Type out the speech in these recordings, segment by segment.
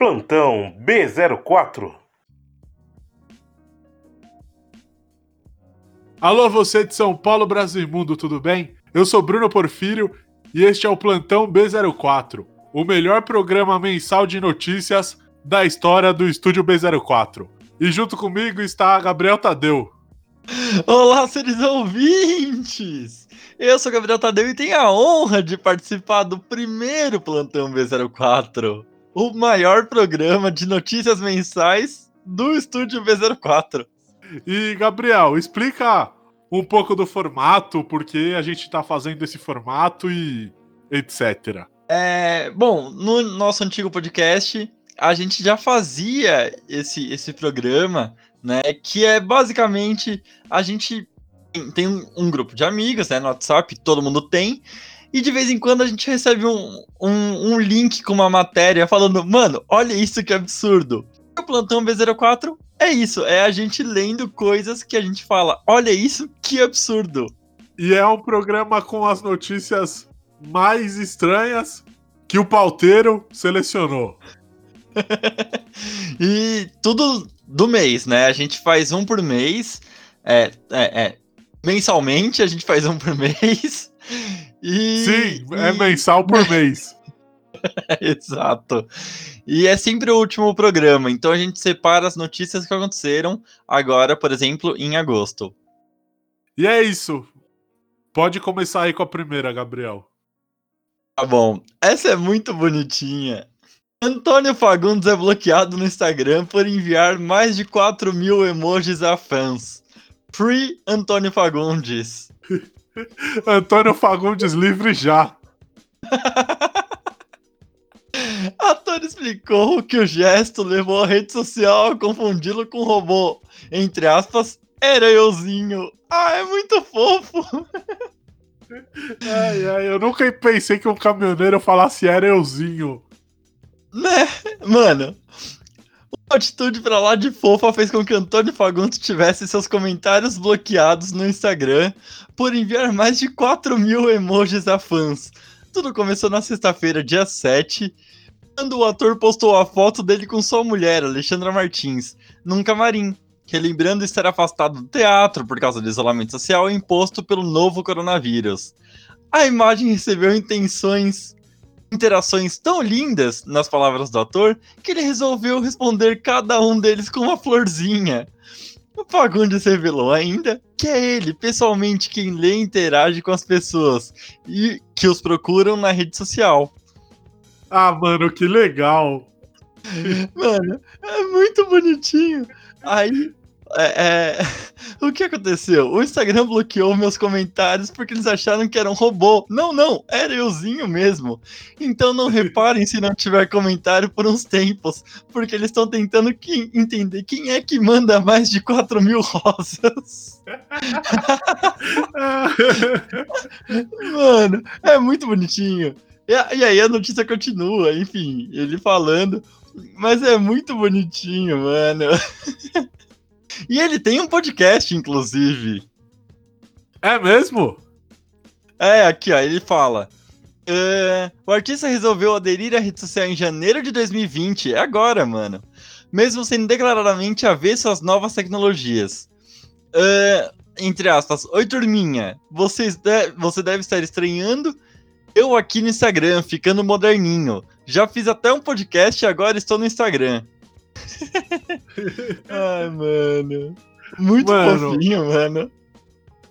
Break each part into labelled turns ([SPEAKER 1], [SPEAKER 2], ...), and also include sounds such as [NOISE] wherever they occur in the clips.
[SPEAKER 1] Plantão B04.
[SPEAKER 2] Alô, você de São Paulo, Brasil e Mundo, tudo bem? Eu sou Bruno Porfírio e este é o Plantão B04, o melhor programa mensal de notícias da história do Estúdio B04. E junto comigo está Gabriel Tadeu.
[SPEAKER 3] Olá, seres ouvintes! Eu sou Gabriel Tadeu e tenho a honra de participar do primeiro Plantão B04 o maior programa de notícias mensais do estúdio B04.
[SPEAKER 2] E, Gabriel, explica um pouco do formato, porque a gente está fazendo esse formato e etc.
[SPEAKER 3] É, bom, no nosso antigo podcast, a gente já fazia esse, esse programa, né? Que é basicamente a gente tem um, grupo de amigos, né? No WhatsApp, todo mundo tem. E de vez em quando a gente recebe um, um, um link com uma matéria falando, mano, olha isso que absurdo. O Plantão B04 é isso, é a gente lendo coisas que a gente fala, olha isso que absurdo.
[SPEAKER 2] E é um programa com as notícias mais estranhas que o pauteiro selecionou. [LAUGHS]
[SPEAKER 3] e tudo do mês, né? A gente faz um por mês. É, é, é, mensalmente a gente faz um por [LAUGHS] mês.
[SPEAKER 2] E, Sim, é mensal por [LAUGHS] mês.
[SPEAKER 3] Exato. E é sempre o último programa, então a gente separa as notícias que aconteceram agora, por exemplo, em agosto.
[SPEAKER 2] E é isso. Pode começar aí com a primeira, Gabriel.
[SPEAKER 3] Tá bom. Essa é muito bonitinha. Antônio Fagundes é bloqueado no Instagram por enviar mais de 4 mil emojis a fãs. Free Antônio Fagundes. [LAUGHS]
[SPEAKER 2] Antônio Fagundes livre já. [LAUGHS]
[SPEAKER 3] Ator explicou que o gesto levou a rede social a confundi-lo com um robô. Entre aspas, era euzinho. Ah, é muito fofo.
[SPEAKER 2] Ai, ai, eu nunca pensei que um caminhoneiro falasse era euzinho.
[SPEAKER 3] Né? Mano, uma atitude pra lá de fofa fez com que Antônio Fagundes tivesse seus comentários bloqueados no Instagram por enviar mais de 4 mil emojis a fãs. Tudo começou na sexta-feira, dia 7, quando o ator postou a foto dele com sua mulher, Alexandra Martins, num camarim, relembrando estar afastado do teatro por causa do isolamento social imposto pelo novo coronavírus. A imagem recebeu intenções interações tão lindas nas palavras do ator que ele resolveu responder cada um deles com uma florzinha. O Fagundes revelou ainda que é ele, pessoalmente, quem lê e interage com as pessoas e que os procuram na rede social.
[SPEAKER 2] Ah, mano, que legal!
[SPEAKER 3] Mano, é muito bonitinho. Aí é, é... [LAUGHS] O que aconteceu? O Instagram bloqueou meus comentários porque eles acharam que era um robô. Não, não, era euzinho mesmo. Então não [LAUGHS] reparem se não tiver comentário por uns tempos, porque eles estão tentando que, entender quem é que manda mais de 4 mil rosas. [LAUGHS] Mano, é muito bonitinho. E, e aí a notícia continua, enfim, ele falando. Mas é muito bonitinho, mano. E ele tem um podcast, inclusive.
[SPEAKER 2] É mesmo?
[SPEAKER 3] É, aqui, ó, ele fala. Uh, o artista resolveu aderir à rede social em janeiro de 2020, é agora, mano. Mesmo sendo declaradamente avesso às novas tecnologias. Uh, entre aspas, oi turminha, vocês de você deve estar estranhando eu aqui no Instagram, ficando moderninho. Já fiz até um podcast e agora estou no Instagram. [LAUGHS] Ai, mano. Muito mano, fofinho, mano.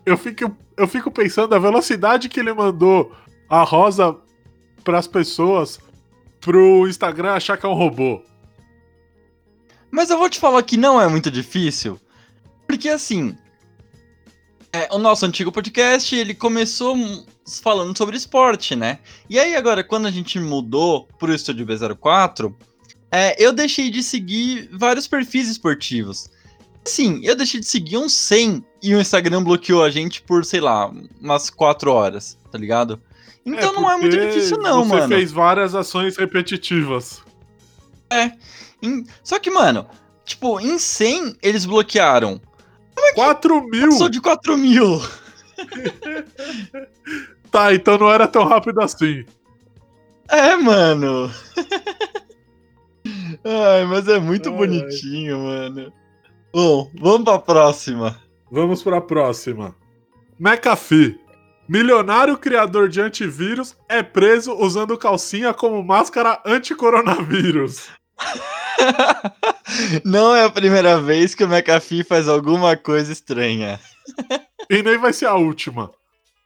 [SPEAKER 2] Eu fico, eu fico pensando a velocidade que ele mandou a rosa pras pessoas pro Instagram achar que é um robô.
[SPEAKER 3] Mas eu vou te falar que não é muito difícil. Porque assim. É, o nosso antigo podcast, ele começou falando sobre esporte, né? E aí agora, quando a gente mudou pro Estúdio B04, é, eu deixei de seguir vários perfis esportivos. Sim, eu deixei de seguir uns 100 e o Instagram bloqueou a gente por, sei lá, umas 4 horas, tá ligado? Então é não é muito difícil não,
[SPEAKER 2] você
[SPEAKER 3] mano.
[SPEAKER 2] Você fez várias ações repetitivas.
[SPEAKER 3] É. Em... Só que, mano, tipo, em 100 eles bloquearam.
[SPEAKER 2] É 4 mil?
[SPEAKER 3] Passou de 4 mil. [LAUGHS]
[SPEAKER 2] tá, então não era tão rápido assim.
[SPEAKER 3] É, mano. [LAUGHS] Ai, mas é muito
[SPEAKER 2] Ai,
[SPEAKER 3] bonitinho, mano. Bom, vamos pra próxima.
[SPEAKER 2] Vamos pra próxima. McAfee. Milionário criador de antivírus é preso usando calcinha como máscara anti-coronavírus. [LAUGHS]
[SPEAKER 3] Não é a primeira vez que o McAfee faz alguma coisa estranha.
[SPEAKER 2] E nem vai ser a última.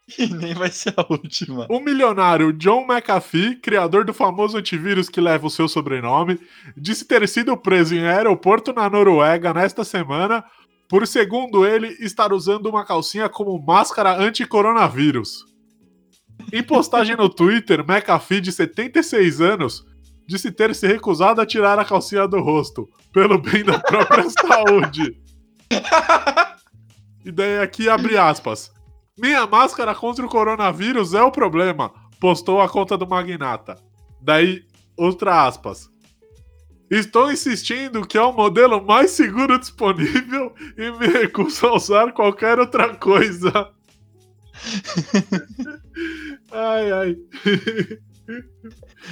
[SPEAKER 2] [LAUGHS]
[SPEAKER 3] E nem vai ser a última.
[SPEAKER 2] O milionário John McAfee, criador do famoso antivírus que leva o seu sobrenome, disse ter sido preso em aeroporto na Noruega nesta semana por, segundo ele, estar usando uma calcinha como máscara anti-coronavírus. Em postagem no Twitter, McAfee, de 76 anos, disse ter se recusado a tirar a calcinha do rosto, pelo bem da própria [LAUGHS] saúde. [LAUGHS] E daí aqui abre aspas. Minha máscara contra o coronavírus é o problema, postou a conta do magnata. Daí, outra aspas. Estou insistindo que é o modelo mais seguro disponível e me recuso a usar qualquer outra coisa. [LAUGHS] ai, ai.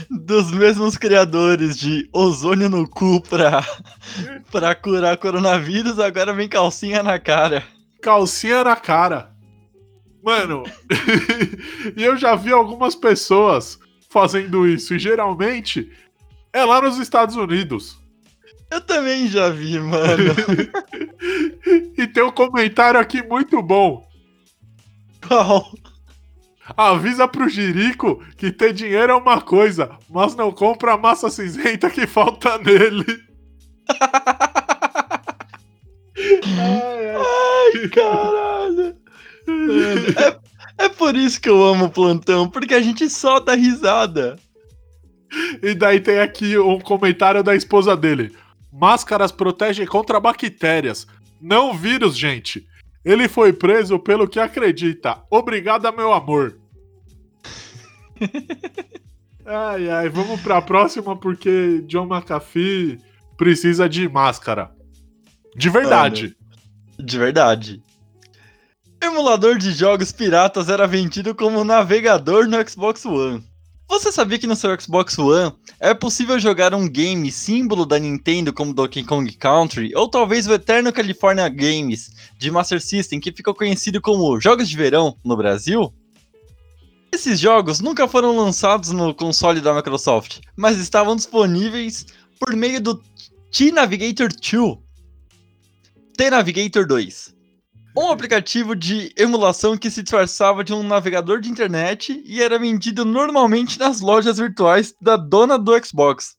[SPEAKER 3] Dos mesmos criadores de ozônio no cu pra, pra curar coronavírus, agora vem calcinha na cara.
[SPEAKER 2] Calcinha na cara. Mano, [LAUGHS] e eu já vi algumas pessoas fazendo isso, e geralmente é lá nos Estados Unidos.
[SPEAKER 3] Eu também já vi, mano. [LAUGHS]
[SPEAKER 2] e tem um comentário aqui muito bom.
[SPEAKER 3] Qual?
[SPEAKER 2] Avisa pro Jirico que ter dinheiro é uma coisa, mas não compra a massa cinzenta que falta nele. [LAUGHS] ai, ai.
[SPEAKER 3] Ai, caralho. É, é por isso que eu amo o plantão, porque a gente só dá risada.
[SPEAKER 2] E daí tem aqui um comentário da esposa dele. Máscaras protegem contra bactérias, não vírus, gente. Ele foi preso pelo que acredita. Obrigada, meu amor. [LAUGHS] ai, ai, vamos pra próxima porque John McAfee precisa de máscara. De verdade.
[SPEAKER 3] Mano, de verdade. Emulador de jogos piratas era vendido como navegador no Xbox One. Você sabia que no seu Xbox One é possível jogar um game símbolo da Nintendo como Donkey Kong Country ou talvez o Eterno California Games de Master System, que ficou conhecido como Jogos de Verão no Brasil? Esses jogos nunca foram lançados no console da Microsoft, mas estavam disponíveis por meio do T-Navigator 2, T-Navigator 2 um aplicativo de emulação que se disfarçava de um navegador de internet e era vendido normalmente nas lojas virtuais da dona do Xbox.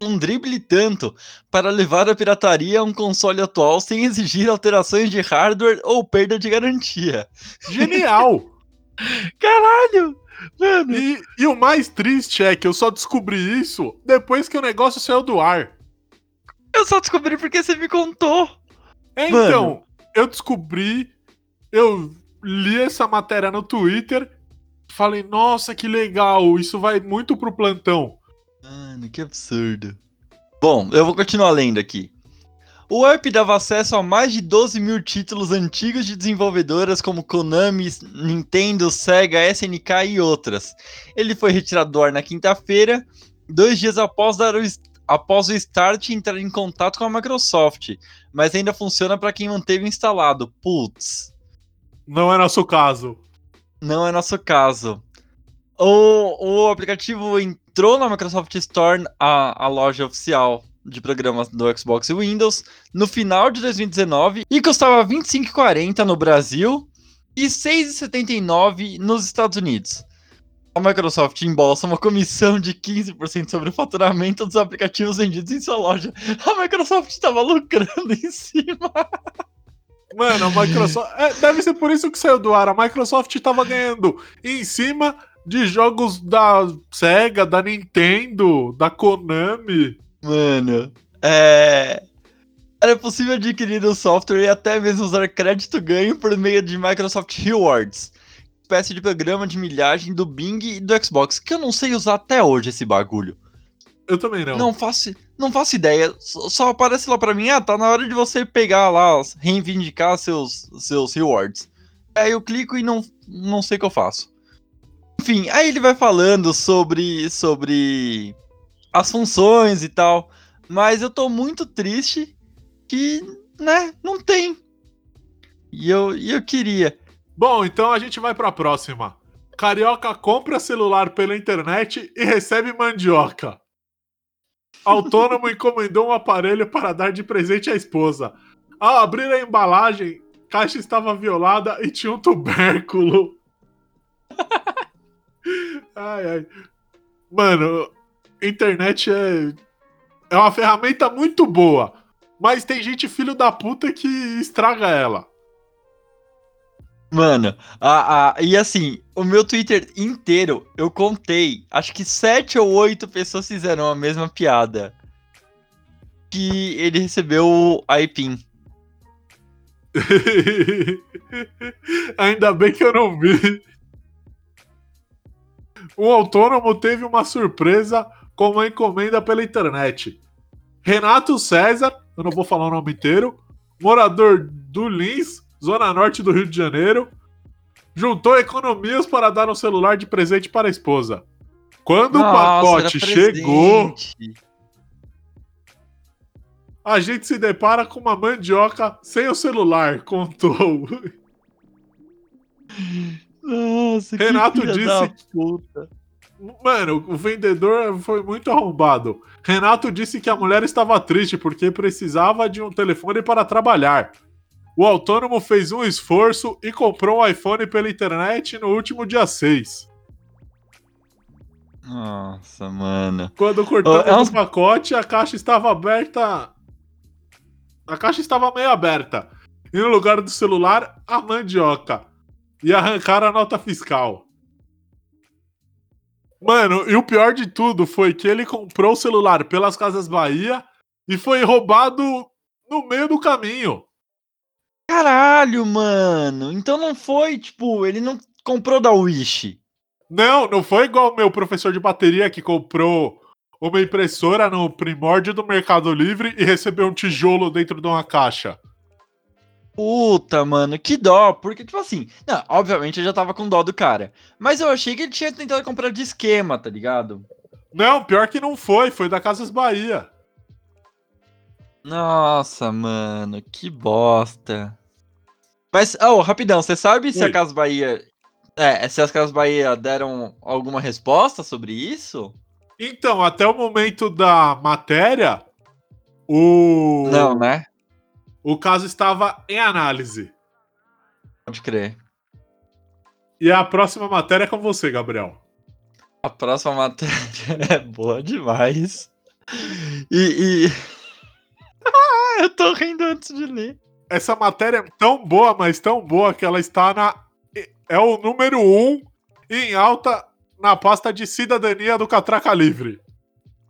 [SPEAKER 3] Um drible tanto para levar a pirataria a um console atual sem exigir alterações de hardware ou perda de garantia.
[SPEAKER 2] Genial! [LAUGHS]
[SPEAKER 3] Caralho! Mano.
[SPEAKER 2] E, e o mais triste é que eu só descobri isso depois que o negócio saiu do ar.
[SPEAKER 3] Eu só descobri porque você me contou.
[SPEAKER 2] Então, Mano eu descobri, eu li essa matéria no Twitter, falei, nossa, que legal, isso vai muito pro plantão.
[SPEAKER 3] Mano, que absurdo. Bom, eu vou continuar lendo aqui. O app dava acesso a mais de 12 mil títulos antigos de desenvolvedoras como Konami, Nintendo, Sega, SNK e outras. Ele foi retirado do ar na quinta-feira, dois dias após dar após o Start entrar em contato com a Microsoft, mas ainda funciona para quem manteve instalado. Putz.
[SPEAKER 2] Não é nosso caso.
[SPEAKER 3] Não é nosso caso. O, o aplicativo entrou na Microsoft Store, a, a loja oficial de programas do Xbox e Windows, no final de 2019 e custava R$ 25,40 no Brasil e R$ 6,79 nos Estados Unidos a Microsoft embolsa uma comissão de 15% sobre o faturamento dos aplicativos vendidos em sua loja. A Microsoft estava lucrando [LAUGHS] em cima.
[SPEAKER 2] Mano, a Microsoft. É, deve ser por isso que saiu do ar. A Microsoft estava ganhando em cima de jogos da Sega, da Nintendo, da Konami.
[SPEAKER 3] Mano, é. Era possível adquirir o software e até mesmo usar crédito ganho por meio de Microsoft Rewards espécie de programa de milhagem do Bing e do Xbox, que eu não sei usar até hoje esse bagulho.
[SPEAKER 2] Eu também não.
[SPEAKER 3] Não faço, não faço ideia. Só, só aparece lá para mim, ah, tá na hora de você pegar lá, reivindicar seus, seus rewards. Aí eu clico e não, não sei o que eu faço. Enfim, aí ele vai falando sobre, sobre as funções e tal. Mas eu tô muito triste que, né, não tem. E eu, e eu queria.
[SPEAKER 2] Bom, então a gente vai pra próxima. Carioca compra celular pela internet e recebe mandioca. Autônomo [LAUGHS] encomendou um aparelho para dar de presente à esposa. Ao abrir a embalagem, caixa estava violada e tinha um tubérculo. [LAUGHS] ai, ai. Mano, internet é. É uma ferramenta muito boa. Mas tem gente filho da puta que estraga ela.
[SPEAKER 3] Mano, a, a, e assim, o meu Twitter inteiro, eu contei, acho que sete ou oito pessoas fizeram a mesma piada. Que ele recebeu o IPIN. [LAUGHS]
[SPEAKER 2] Ainda bem que eu não vi. Um autônomo teve uma surpresa com uma encomenda pela internet. Renato César, eu não vou falar o nome inteiro, morador do Lins, zona norte do Rio de Janeiro, juntou economias para dar um celular de presente para a esposa. Quando
[SPEAKER 3] Nossa,
[SPEAKER 2] o pacote chegou, a gente se depara com uma mandioca sem o celular, contou.
[SPEAKER 3] Nossa,
[SPEAKER 2] Renato disse. Mano, o vendedor foi muito arrombado. Renato disse que a mulher estava triste porque precisava de um telefone para trabalhar. O autônomo fez um esforço e comprou um iPhone pela internet no último dia 6.
[SPEAKER 3] Nossa, mano.
[SPEAKER 2] Quando cortamos
[SPEAKER 3] Oh, é uns-
[SPEAKER 2] o pacote, a caixa estava aberta. A caixa estava meio aberta. E no lugar do celular, a mandioca. E arrancaram a nota fiscal. Mano, e o pior de tudo foi que ele comprou o celular pelas Casas Bahia e foi roubado no meio do caminho.
[SPEAKER 3] Caralho, mano. Então não foi, tipo, ele não comprou da Wish.
[SPEAKER 2] Não, não foi igual o meu professor de bateria que comprou uma impressora no primórdio do Mercado Livre e recebeu um tijolo dentro de uma caixa.
[SPEAKER 3] Puta, mano, que dó. Porque, tipo assim, não, obviamente eu já tava com dó do cara. Mas eu achei que ele tinha tentado comprar de esquema, tá ligado?
[SPEAKER 2] Não, pior que não foi, foi da Casas Bahia.
[SPEAKER 3] Nossa, mano, que bosta. Mas, oh, rapidão, você sabe se
[SPEAKER 2] Oi.
[SPEAKER 3] a Casa Bahia. É, se as Casas Bahia deram alguma resposta sobre isso?
[SPEAKER 2] Então, até o momento da matéria, o,
[SPEAKER 3] Não, né?
[SPEAKER 2] o caso estava em análise.
[SPEAKER 3] Pode crer.
[SPEAKER 2] E a próxima matéria é com você, Gabriel.
[SPEAKER 3] A próxima matéria [LAUGHS] é boa demais. E. e... [LAUGHS] ah, eu tô rindo antes de ler.
[SPEAKER 2] Essa matéria é tão boa, mas tão boa que ela está na. É o número 1 um em alta na pasta de cidadania do Catraca Livre.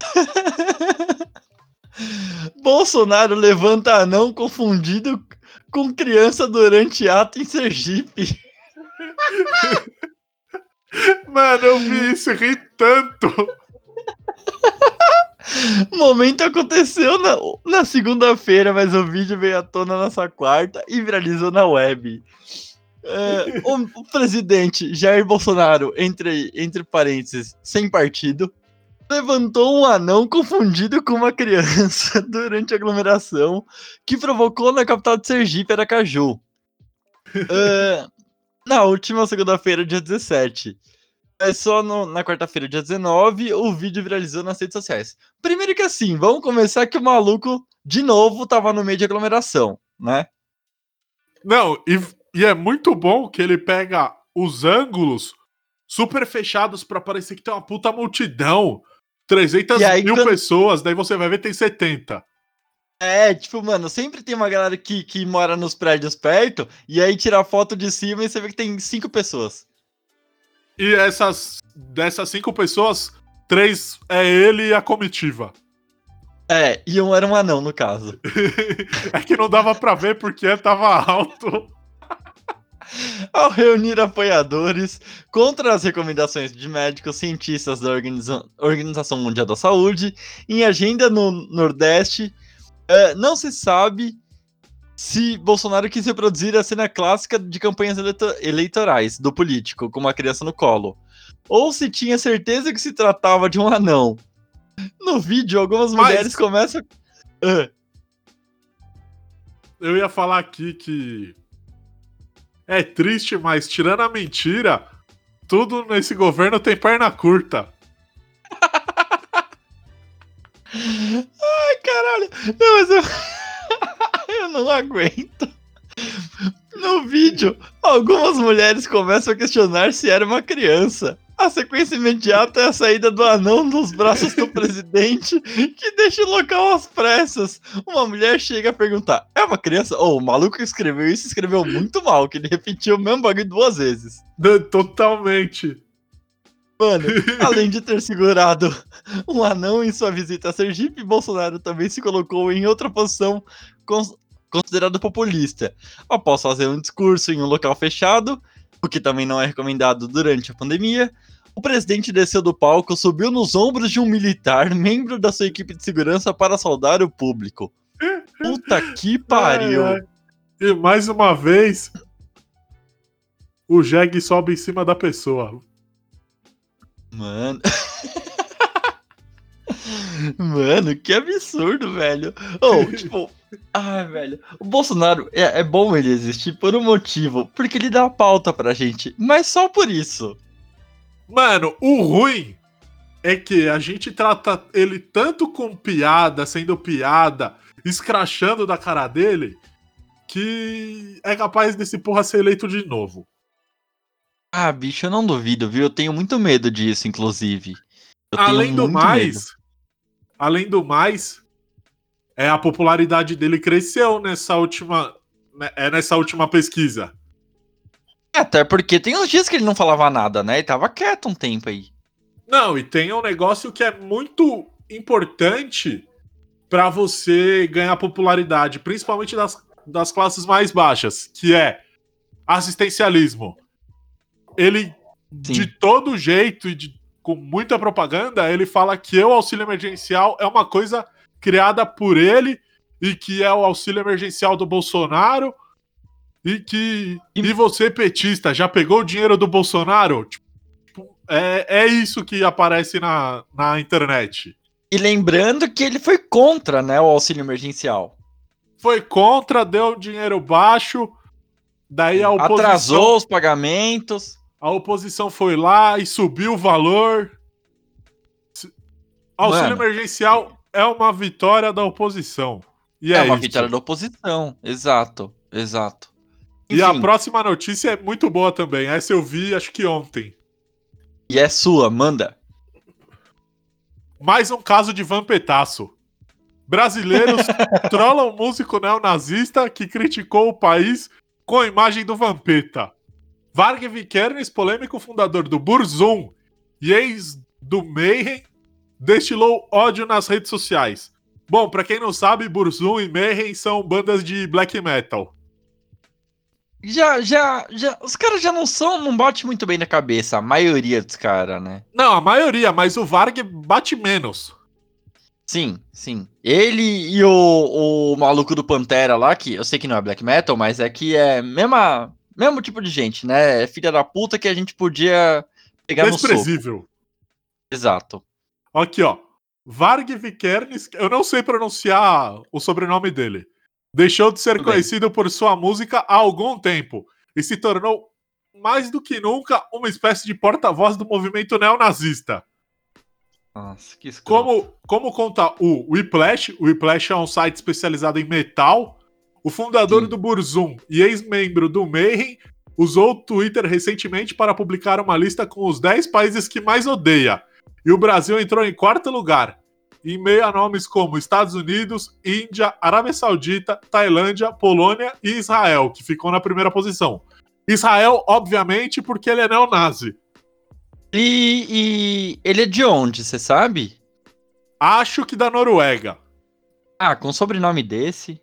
[SPEAKER 2] [LAUGHS]
[SPEAKER 3] Bolsonaro levanta anão confundido com criança durante ato em Sergipe. [LAUGHS]
[SPEAKER 2] Mano, eu vi isso ri tanto.
[SPEAKER 3] O momento aconteceu na, na segunda-feira, mas o vídeo veio à tona nessa quarta e viralizou na web. É, o, o presidente Jair Bolsonaro, entre, entre parênteses, sem partido, levantou um anão confundido com uma criança [LAUGHS] durante a aglomeração que provocou na capital de Sergipe, Aracaju. É, na última segunda-feira, dia 17. É só no- na quarta-feira, dia 19, o vídeo viralizou nas redes sociais. Primeiro que assim, vamos começar que o maluco, de novo, tava no meio de aglomeração, né?
[SPEAKER 2] Não, e, e é muito bom que ele pega os ângulos super fechados pra parecer que tem uma puta multidão. 300
[SPEAKER 3] E aí,
[SPEAKER 2] mil
[SPEAKER 3] quando-
[SPEAKER 2] pessoas, daí você vai ver tem 70.
[SPEAKER 3] É, tipo, mano, sempre tem uma galera que, que mora nos prédios perto, e aí tira a foto de cima e você vê que tem cinco pessoas.
[SPEAKER 2] E essas dessas cinco pessoas, três é ele e a comitiva.
[SPEAKER 3] É, e um era um anão, no caso. [LAUGHS]
[SPEAKER 2] é que não dava pra ver porque tava alto. [LAUGHS]
[SPEAKER 3] Ao reunir apoiadores contra as recomendações de médicos cientistas da Organiza- Organização Mundial da Saúde, em agenda no Nordeste, eh, não se sabe se Bolsonaro quis reproduzir a cena clássica de campanhas eleito- eleitorais do político, com uma criança no colo, ou se tinha certeza que se tratava de um anão. No vídeo, algumas
[SPEAKER 2] Mas-
[SPEAKER 3] mulheres começam. Ah,
[SPEAKER 2] Eu ia falar aqui que. É triste, mas tirando a mentira, tudo nesse governo tem perna curta. [LAUGHS]
[SPEAKER 3] Ai, caralho. Não, mas eu. Eu não aguento. No vídeo, algumas mulheres começam a questionar se era uma criança. A sequência imediata é a saída do anão dos braços do presidente, que deixa o local às pressas. Uma mulher chega a perguntar: é uma criança? Oh, o maluco que escreveu isso escreveu muito mal, que ele repetiu o mesmo bagulho duas vezes.
[SPEAKER 2] Totalmente.
[SPEAKER 3] Mano, [LAUGHS] além de ter segurado um anão em sua visita a Sergipe, Bolsonaro também se colocou em outra posição cons- considerada populista. Após fazer um discurso em um local fechado, o que também não é recomendado durante a pandemia, o presidente desceu do palco, subiu nos ombros de um militar, membro da sua equipe de segurança, para saudar o público. Puta que [LAUGHS] pariu!
[SPEAKER 2] Ai, ai. E mais uma vez, o Jeg sobe em cima da pessoa.
[SPEAKER 3] Mano. [LAUGHS] Mano, que absurdo, velho. Ou, [LAUGHS] tipo, ai, velho. O Bolsonaro é, é bom ele existir por um motivo, porque ele dá pauta pra gente, mas só por isso.
[SPEAKER 2] Mano, o ruim é que a gente trata ele tanto com piada, sendo piada, escrachando da cara dele, que é capaz desse porra ser eleito de novo.
[SPEAKER 3] Ah, bicho, eu não duvido, viu? Eu tenho muito medo disso, inclusive. Eu
[SPEAKER 2] além do mais,
[SPEAKER 3] medo.
[SPEAKER 2] Além do mais, é a popularidade dele cresceu nessa última, né, é nessa última pesquisa.
[SPEAKER 3] Até porque tem uns dias que ele não falava nada, né? Ele tava quieto um tempo aí.
[SPEAKER 2] Não, e tem um negócio que é muito importante pra você ganhar popularidade, principalmente das, das classes mais baixas, que é assistencialismo. Ele,
[SPEAKER 3] Sim.
[SPEAKER 2] de todo jeito e de- com muita propaganda, ele fala que o auxílio emergencial é uma coisa criada por ele e que é o auxílio emergencial do Bolsonaro e que E- você petista já pegou o dinheiro do Bolsonaro? Tipo, é, é isso que aparece na, na internet.
[SPEAKER 3] E lembrando que ele foi contra, né, o auxílio emergencial.
[SPEAKER 2] Foi contra, deu dinheiro baixo, daí a oposição,
[SPEAKER 3] Atrasou os pagamentos.
[SPEAKER 2] A oposição foi lá e subiu o valor. Auxílio
[SPEAKER 3] Mano.
[SPEAKER 2] emergencial é uma vitória da oposição. E
[SPEAKER 3] É,
[SPEAKER 2] é,
[SPEAKER 3] uma
[SPEAKER 2] isso.
[SPEAKER 3] vitória da oposição. Exato, exato.
[SPEAKER 2] E a
[SPEAKER 3] Enfim,
[SPEAKER 2] próxima notícia é muito boa também. Essa eu vi, acho que ontem.
[SPEAKER 3] e é sua, manda.
[SPEAKER 2] Mais um caso de vampetaço. Brasileiros [LAUGHS] trollam músico neonazista que criticou o país com a imagem do Vampeta. Varg Vikernes, polêmico fundador do Burzum e ex do Mayhem, destilou ódio nas redes sociais. Bom, pra quem não sabe, Burzum e Mayhem são bandas de black metal.
[SPEAKER 3] Já, já, já. Os caras já não são, não bate muito bem na cabeça, a maioria dos caras, né?
[SPEAKER 2] Não, a maioria, mas o Varg bate menos.
[SPEAKER 3] Sim, sim. Ele e o, o maluco do Pantera lá, que eu sei que não é black metal, mas é que é mesma, mesmo tipo de gente, né? É filha da puta que a gente podia pegar no soco.
[SPEAKER 2] Desprezível.
[SPEAKER 3] Exato.
[SPEAKER 2] Aqui, ó. Varg Vikernes, eu não sei pronunciar o sobrenome dele. Deixou de ser
[SPEAKER 3] Tudo bem.
[SPEAKER 2] conhecido por sua música há algum tempo e se tornou, mais do que nunca, uma espécie de porta-voz do movimento neonazista.
[SPEAKER 3] Nossa, que escroto.
[SPEAKER 2] Como, como conta o Whiplash, o Whiplash é um site especializado em metal, o fundador
[SPEAKER 3] Sim.
[SPEAKER 2] do Burzum e ex-membro do Mayhem usou o Twitter recentemente para publicar uma lista com os 10 países que mais odeia. E o Brasil entrou em quarto lugar, em meio a nomes como Estados Unidos, Índia, Arábia Saudita, Tailândia, Polônia e Israel, que ficou na primeira posição. Israel, obviamente, porque ele é neonazi.
[SPEAKER 3] E, e ele é de onde, você sabe?
[SPEAKER 2] Acho que da Noruega.
[SPEAKER 3] Ah, com sobrenome desse,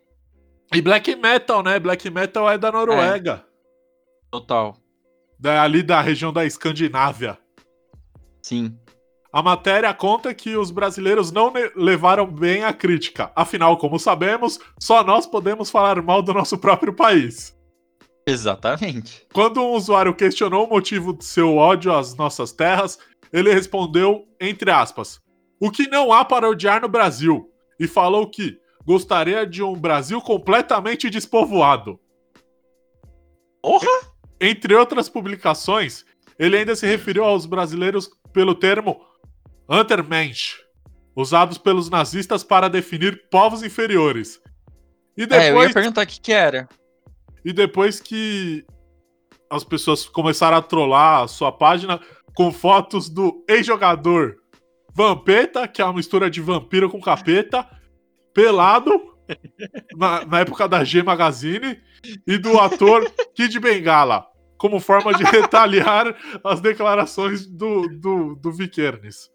[SPEAKER 2] E black metal, né? Black metal é da Noruega.
[SPEAKER 3] total.
[SPEAKER 2] Da, ali da região da Escandinávia.
[SPEAKER 3] Sim.
[SPEAKER 2] A matéria conta que os brasileiros não levaram bem a crítica. Afinal, como sabemos, só nós podemos falar mal do nosso próprio país.
[SPEAKER 3] Exatamente.
[SPEAKER 2] Quando um usuário questionou o motivo de seu ódio às nossas terras, ele respondeu, entre aspas, o que não há para odiar no Brasil e falou que gostaria de um Brasil completamente despovoado.
[SPEAKER 3] Porra!
[SPEAKER 2] Entre outras publicações, ele ainda se referiu aos brasileiros pelo termo Untermensch, usados pelos nazistas para definir povos inferiores. E
[SPEAKER 3] É, eu ia
[SPEAKER 2] depois,
[SPEAKER 3] perguntar o que que era.
[SPEAKER 2] e depois que as pessoas começaram a trollar a sua página com fotos do ex-jogador Vampeta, que é uma mistura de vampiro com capeta, pelado, [LAUGHS] na, na época da G Magazine, e do ator Kid Bengala, como forma de [LAUGHS] retaliar as declarações do, do, do Vikernes.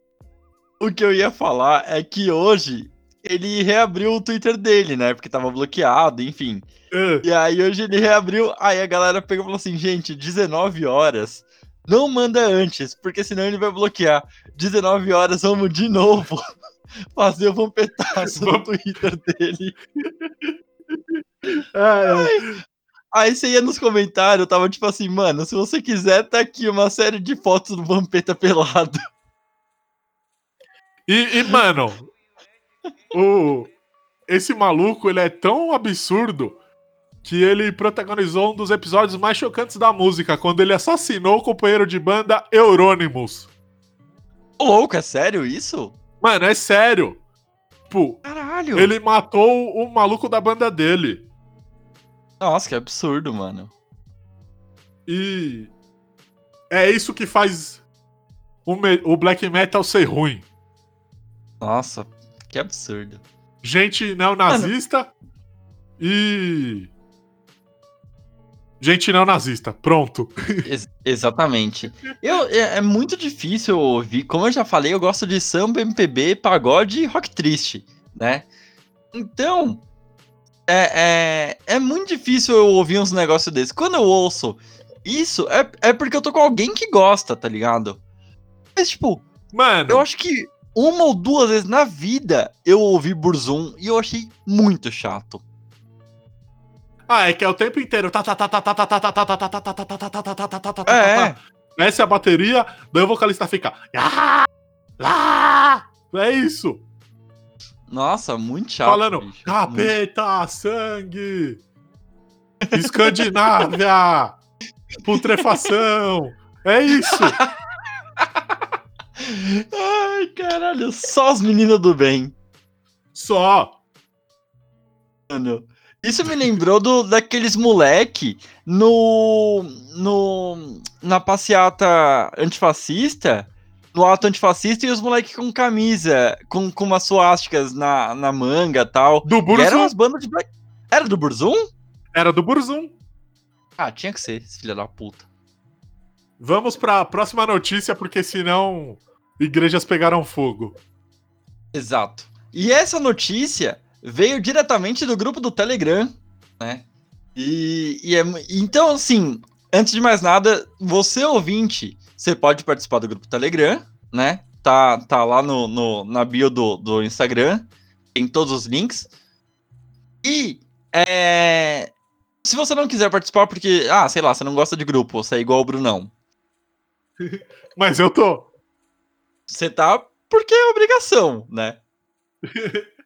[SPEAKER 3] O que eu ia falar é que hoje ele reabriu o Twitter dele, né? Porque tava bloqueado, enfim.
[SPEAKER 2] É,
[SPEAKER 3] E aí hoje ele reabriu, aí a galera pegou e falou assim, gente, 19 horas, não manda antes, porque senão ele vai bloquear. 19 horas, vamos de novo [LAUGHS] fazer o vampetaço [LAUGHS] no Twitter dele. [LAUGHS]
[SPEAKER 2] é,
[SPEAKER 3] Aí você ia nos comentários, tava tipo assim, mano, se você quiser, tá aqui uma série de fotos do Vampeta pelado.
[SPEAKER 2] E, e, mano, o, esse maluco, ele é tão absurdo que ele protagonizou um dos episódios mais chocantes da música, quando ele assassinou o companheiro de banda Euronymous.
[SPEAKER 3] Louco, é sério isso?
[SPEAKER 2] Mano, é sério. Tipo,
[SPEAKER 3] Caralho.
[SPEAKER 2] ele matou o maluco da banda dele.
[SPEAKER 3] Nossa, que absurdo, mano.
[SPEAKER 2] E é isso que faz o, me- o black metal ser ruim.
[SPEAKER 3] Nossa, que absurdo.
[SPEAKER 2] Gente neonazista e. Gente neonazista. Pronto.
[SPEAKER 3] Ex- exatamente. Eu, é, é muito difícil eu ouvir. Como eu já falei, eu gosto de samba, MPB, pagode e rock triste, né? Então, é, é, é muito difícil eu ouvir uns negócios desses. Quando eu ouço isso, é, é porque eu tô com alguém que gosta, tá ligado? Mas, tipo,
[SPEAKER 2] Mano,
[SPEAKER 3] eu acho que uma ou duas vezes na vida eu ouvi Burzum e eu achei muito chato.
[SPEAKER 2] Ah, é que é o tempo inteiro.
[SPEAKER 3] É.
[SPEAKER 2] Essa é a bateria, daí o vocalista fica. É isso.
[SPEAKER 3] Nossa, muito chato.
[SPEAKER 2] Falando, capeta, sangue, Escandinávia, putrefação. É isso.
[SPEAKER 3] Ai, caralho, só as meninas do bem.
[SPEAKER 2] Só.
[SPEAKER 3] Mano. Isso me lembrou do, daqueles moleque no, no na passeata antifascista, no ato antifascista e os moleques com camisa, com, com umas suásticas na, na manga e tal.
[SPEAKER 2] Do
[SPEAKER 3] E eram
[SPEAKER 2] Burzum.
[SPEAKER 3] umas bandas de black... Era do Burzum?
[SPEAKER 2] Era do Burzum.
[SPEAKER 3] Ah, tinha que ser, filho da puta.
[SPEAKER 2] Vamos pra próxima notícia, porque senão igrejas pegaram fogo.
[SPEAKER 3] Exato. E essa notícia veio diretamente do grupo do Telegram, né? E, e é então, assim, antes de mais nada, você ouvinte, você pode participar do grupo Telegram, né? Tá, tá lá no, no- na bio do, do Instagram, tem todos os links. E é, se você não quiser participar porque, ah, sei lá, você não gosta de grupo, você é igual o Brunão. [LAUGHS]
[SPEAKER 2] Mas eu tô.
[SPEAKER 3] Você tá porque é obrigação, né? [LAUGHS]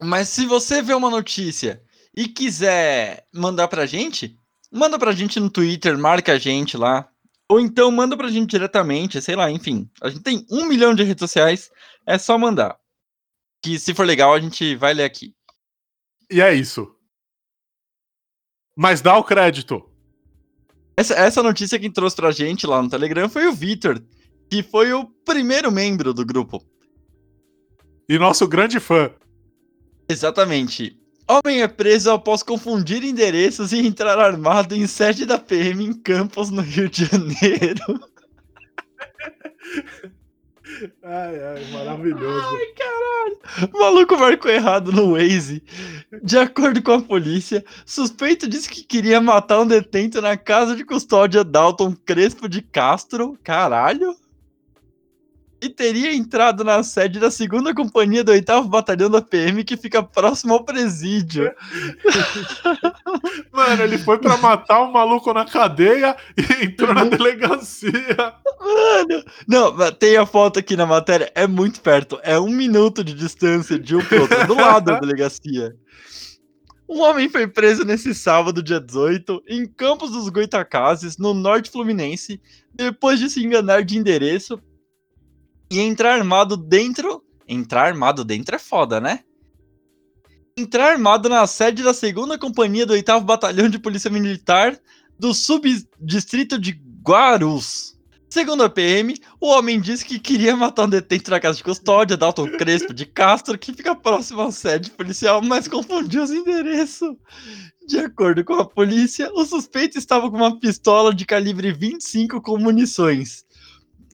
[SPEAKER 3] Mas se você vê uma notícia e quiser mandar pra gente, manda pra gente no Twitter, marca a gente lá. Ou então manda pra gente diretamente, sei lá, enfim. A gente tem um milhão de redes sociais, é só mandar. Que se for legal, a gente vai ler aqui.
[SPEAKER 2] E é isso. Mas dá o crédito.
[SPEAKER 3] Essa, essa notícia quem trouxe pra gente lá no Telegram foi o Vitor, que foi o primeiro membro do grupo.
[SPEAKER 2] E nosso grande fã.
[SPEAKER 3] Exatamente. Homem é preso após confundir endereços e entrar armado em sede da PM em Campos, no Rio de Janeiro. [LAUGHS]
[SPEAKER 2] Ai, ai, maravilhoso.
[SPEAKER 3] O maluco marcou errado no Waze. De acordo com a polícia, suspeito disse que queria matar um detento na casa de custódia Dalton Crespo de Castro. Caralho. E teria entrado na sede da segunda companhia do 8 Batalhão da PM, que fica próximo ao presídio. [LAUGHS]
[SPEAKER 2] Mano, ele foi pra matar um maluco na cadeia e entrou na delegacia.
[SPEAKER 3] Mano, não, tem a foto aqui na matéria, é muito perto, é um minuto de distância de um pro outro, do lado da delegacia. Um homem foi preso nesse sábado, dia 18, em Campos dos Goitacazes, no norte fluminense, depois de se enganar de endereço e entrar armado dentro. Entrar armado dentro é foda, né? Entrar armado na sede da segunda companhia do 8 Batalhão de Polícia Militar do subdistrito de Guarus. Segundo a PM, o homem disse que queria matar um detento na casa de custódia, Dalton Crespo de Castro, que fica próximo à sede policial, mas confundiu os endereços. De acordo com a polícia, o suspeito estava com uma pistola de calibre 25 com munições.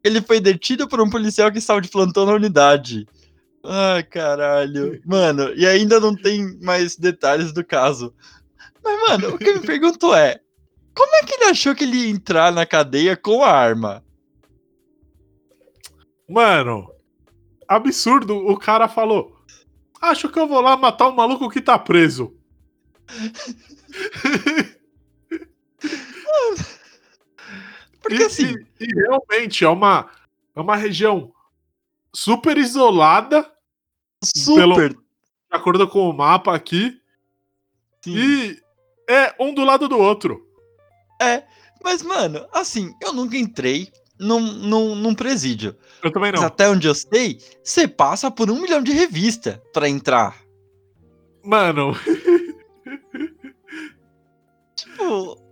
[SPEAKER 3] Ele foi detido por um policial que estava de plantão na unidade. Ai, caralho. Mano, e ainda não tem mais detalhes do caso. Mas, mano, o que eu me pergunto é: como é que ele achou que ele ia entrar na cadeia com a arma?
[SPEAKER 2] Mano, absurdo. O cara falou: Acho que eu vou lá matar o maluco que tá preso. [LAUGHS]
[SPEAKER 3] Porque
[SPEAKER 2] e,
[SPEAKER 3] assim.
[SPEAKER 2] E, e realmente é uma, é uma região super isolada.
[SPEAKER 3] Super.
[SPEAKER 2] de acordo com o mapa aqui.
[SPEAKER 3] Sim.
[SPEAKER 2] E é um do lado do outro.
[SPEAKER 3] É, mas, mano, assim, eu nunca entrei num, num, num presídio.
[SPEAKER 2] Eu também não.
[SPEAKER 3] Mas até onde eu sei, você passa por um milhão de revista pra entrar.
[SPEAKER 2] Mano.
[SPEAKER 3] tipo.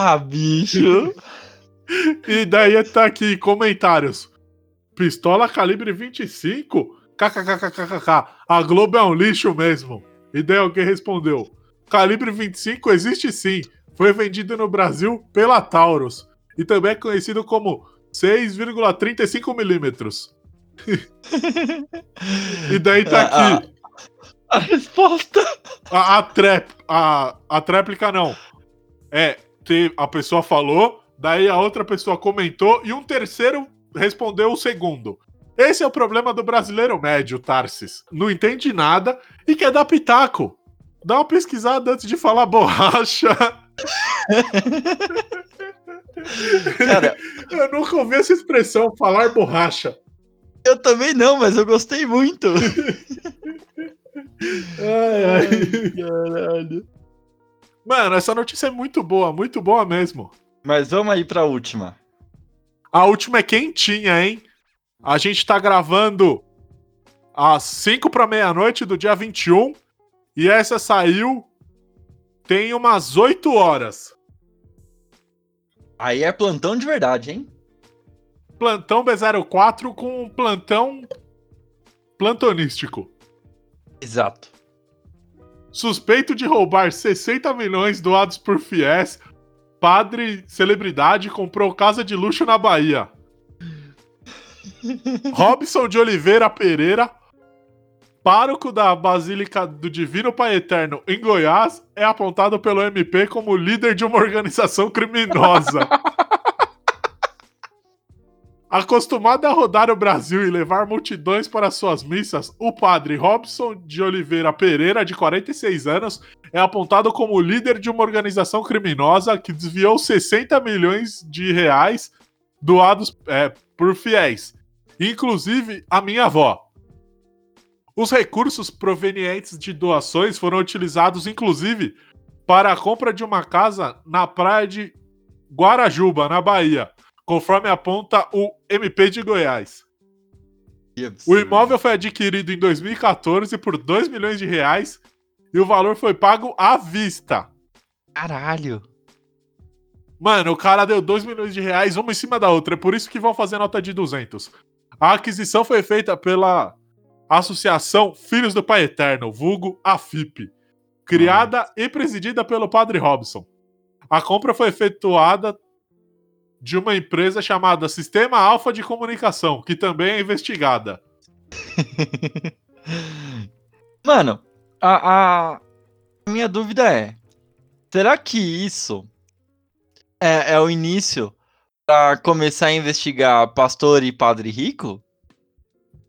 [SPEAKER 3] Ah, bicho.
[SPEAKER 2] e daí tá aqui comentários. Pistola calibre 25? KKKKKK. A Globo é um lixo mesmo. E daí alguém respondeu: Calibre 25 existe sim. Foi vendido no Brasil pela Taurus. E também é conhecido como 6,35 milímetros. [LAUGHS] e daí tá aqui.
[SPEAKER 3] A, a resposta.
[SPEAKER 2] A, a, trep, a, a tréplica não. É, a pessoa falou, daí a outra pessoa comentou e um terceiro respondeu o segundo. Esse é o problema do brasileiro médio, Tarsis. Não entende nada e quer dar pitaco. Dá uma pesquisada antes de falar borracha.
[SPEAKER 3] Cara, [LAUGHS]
[SPEAKER 2] eu nunca ouvi essa expressão, falar borracha.
[SPEAKER 3] Eu também não, mas eu gostei muito. [LAUGHS]
[SPEAKER 2] ai, ai. Caralho. Mano, essa notícia é muito boa, muito boa mesmo.
[SPEAKER 3] Mas vamos aí pra última.
[SPEAKER 2] A última é quentinha, hein? A gente tá gravando às 5 para meia-noite do dia 21 e essa saiu tem umas 8 horas.
[SPEAKER 3] Aí é plantão de verdade, hein?
[SPEAKER 2] Plantão B04 com um plantão plantonístico.
[SPEAKER 3] Exato.
[SPEAKER 2] Suspeito de roubar 60 milhões doados por fiéis, padre celebridade comprou casa de luxo na Bahia. [LAUGHS] Robson de Oliveira Pereira, pároco da Basílica do Divino Pai Eterno em Goiás, é apontado pelo MP como líder de uma organização criminosa. [LAUGHS] Acostumado a rodar o Brasil e levar multidões para suas missas, o padre Robson de Oliveira Pereira, de 46 anos, é apontado como líder de uma organização criminosa que desviou 60 milhões de reais doados é, por fiéis, inclusive a minha avó. Os recursos provenientes de doações foram utilizados, inclusive, para a compra de uma casa na praia de Guarajuba, na Bahia conforme aponta o MP de Goiás. O imóvel foi adquirido em 2014 por 2 milhões de reais e o valor foi pago à vista.
[SPEAKER 3] Caralho.
[SPEAKER 2] Mano, o cara deu 2 milhões de reais uma em cima da outra, é por isso que vão fazer nota de 200. A aquisição foi feita pela Associação Filhos do Pai Eterno, vulgo AFIP, criada ah. e presidida pelo Padre Robson. A compra foi efetuada de uma empresa chamada Sistema Alfa de Comunicação, que também é investigada. [LAUGHS]
[SPEAKER 3] Mano, a, a, minha dúvida é: será que isso é, é o início pra começar a investigar pastor e padre rico?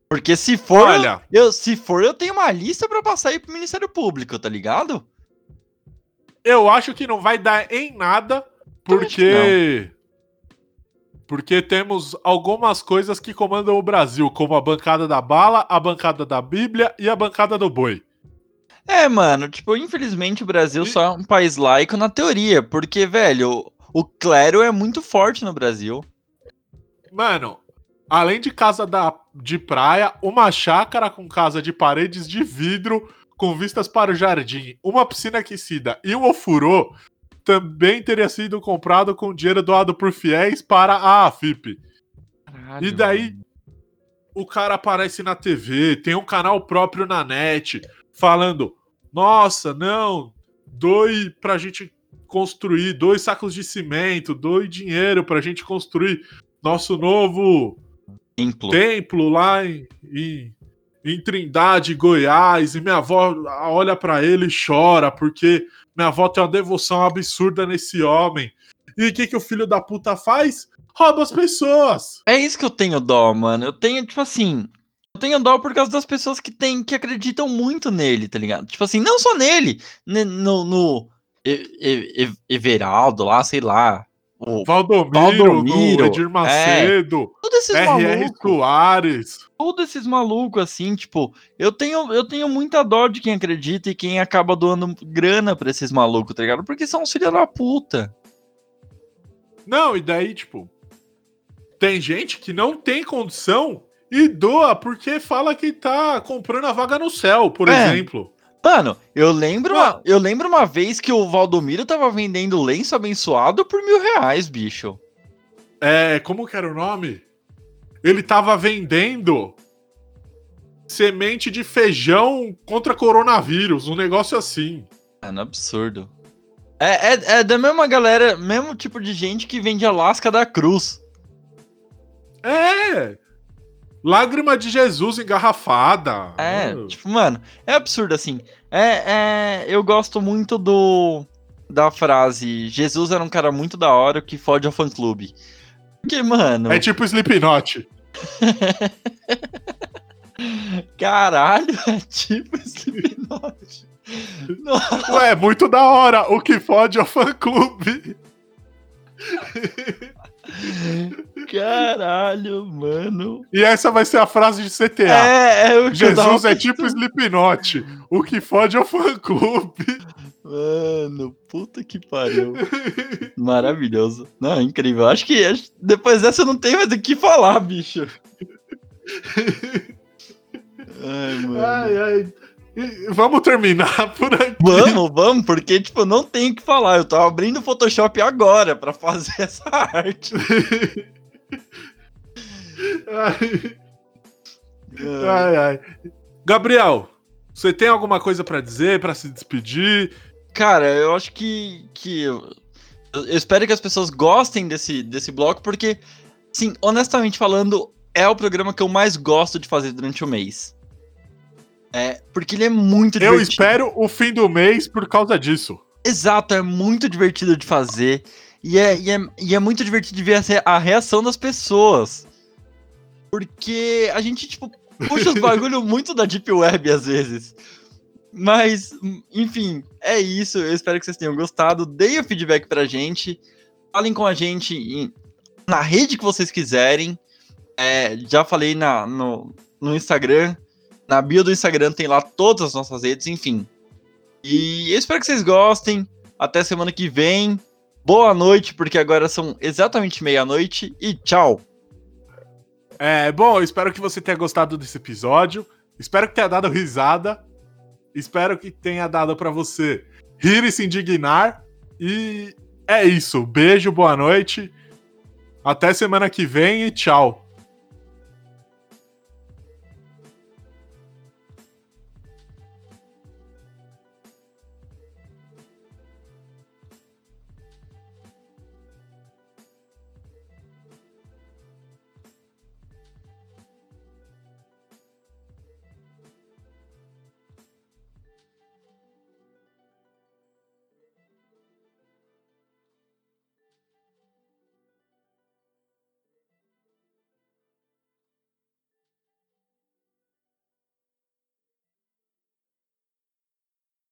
[SPEAKER 3] Porque se for,
[SPEAKER 2] Olha,
[SPEAKER 3] eu, se for, eu tenho uma lista pra passar aí pro Ministério Público, tá ligado?
[SPEAKER 2] eu acho que não vai dar em nada, porque. Porque temos algumas coisas que comandam o Brasil, como a bancada da bala, a bancada da Bíblia e a bancada do boi.
[SPEAKER 3] É, mano, tipo, infelizmente o Brasil
[SPEAKER 2] E-
[SPEAKER 3] só é um país laico na teoria, porque, velho, o, clero é muito forte no Brasil.
[SPEAKER 2] Mano, além de casa da, de praia, uma chácara com casa de paredes de vidro com vistas para o jardim, uma piscina aquecida e um ofurô também teria sido comprado com dinheiro doado por fiéis para a AFIP.
[SPEAKER 3] Caralho,
[SPEAKER 2] E daí,
[SPEAKER 3] mano.
[SPEAKER 2] o cara aparece na TV, tem um canal próprio na net, falando: Nossa, não, doe pra gente construir, dois sacos de cimento, doe dinheiro pra gente construir nosso novo
[SPEAKER 3] Templo.
[SPEAKER 2] templo lá em, em, em Trindade, Goiás, e minha avó olha pra ele e chora, porque minha avó tem uma devoção absurda nesse homem. E o que, que o filho da puta faz? Rouba as pessoas!
[SPEAKER 3] É isso que eu tenho dó, mano. Eu tenho, tipo assim. Eu tenho dó por causa das pessoas que tem, que acreditam muito nele, tá ligado? Tipo assim, não só nele, ne- no, no E- Everaldo lá, sei lá. O,
[SPEAKER 2] Valdomiro,
[SPEAKER 3] Valdomiro,
[SPEAKER 2] do Edir Macedo,
[SPEAKER 3] todos esses
[SPEAKER 2] R.R.
[SPEAKER 3] malucos,
[SPEAKER 2] Soares.
[SPEAKER 3] todos esses malucos, assim, tipo, eu tenho, eu tenho muita dó de quem acredita e quem acaba doando grana pra esses malucos, tá ligado? Porque são os filhos da puta.
[SPEAKER 2] Não, e daí, tipo, tem gente que não tem condição e doa porque fala que tá comprando a vaga no céu, por
[SPEAKER 3] É.
[SPEAKER 2] exemplo.
[SPEAKER 3] Mano, eu lembro, uma,
[SPEAKER 2] Não.
[SPEAKER 3] eu lembro uma vez que o Valdomiro tava vendendo lenço abençoado por mil reais, bicho.
[SPEAKER 2] É, como que era o nome? Ele tava vendendo semente de feijão contra coronavírus, um negócio assim.
[SPEAKER 3] Mano, absurdo. É, é, é da mesma galera, mesmo tipo de gente que vende a lasca da cruz.
[SPEAKER 2] É! Lágrima de Jesus engarrafada.
[SPEAKER 3] É, tipo, mano, é absurdo assim. É, é, eu gosto muito do da frase Jesus era um cara muito da hora que fode ao fã clube. Porque, mano,
[SPEAKER 2] É tipo Slipknot. [LAUGHS]
[SPEAKER 3] caralho, é tipo Slipknot. [LAUGHS]
[SPEAKER 2] Ué, muito da hora. O que fode é o fã clube. [LAUGHS]
[SPEAKER 3] caralho, mano.
[SPEAKER 2] E essa vai ser a frase de CTA.
[SPEAKER 3] É, é o que
[SPEAKER 2] Jesus é tipo Slipknot. O que fode é o fã clube.
[SPEAKER 3] Mano, puta que pariu. Maravilhoso. Não, incrível. Acho que depois dessa eu não tenho mais o que falar, bicho. [LAUGHS] Ai, mano.
[SPEAKER 2] Ai, ai. Vamos terminar [LAUGHS] por aqui.
[SPEAKER 3] Vamos, vamos, porque, tipo, não tem o que falar. Eu tô abrindo o Photoshop agora pra fazer [LAUGHS] essa arte.
[SPEAKER 2] Ai, ai, ai. Gabriel, você tem alguma coisa pra dizer, pra se despedir?
[SPEAKER 3] Cara, eu acho que. que eu, eu espero que as pessoas gostem desse, desse bloco, porque, sim, honestamente falando, é o programa que eu mais gosto de fazer durante o mês. É, porque ele é muito
[SPEAKER 2] Eu
[SPEAKER 3] divertido.
[SPEAKER 2] espero o fim do mês por causa disso.
[SPEAKER 3] Exato, é muito divertido de fazer. E é, e é, e é muito divertido de ver a reação das pessoas. Porque a gente, tipo, puxa os [LAUGHS] bagulho muito da Deep Web às vezes. Mas, enfim, é isso. Eu espero que vocês tenham gostado. Deem o feedback pra gente. Falem com a gente em- na rede que vocês quiserem. É, já falei na, no, no Instagram. Na bio do Instagram tem lá todas as nossas redes, enfim. E eu espero que vocês gostem. Até semana que vem. Boa noite, porque agora são exatamente meia-noite. E tchau.
[SPEAKER 2] É, bom, eu espero que você tenha gostado desse episódio. Espero que tenha dado risada. Espero que tenha dado pra você rir e se indignar. E é isso. Beijo, boa noite. Até semana que vem e tchau.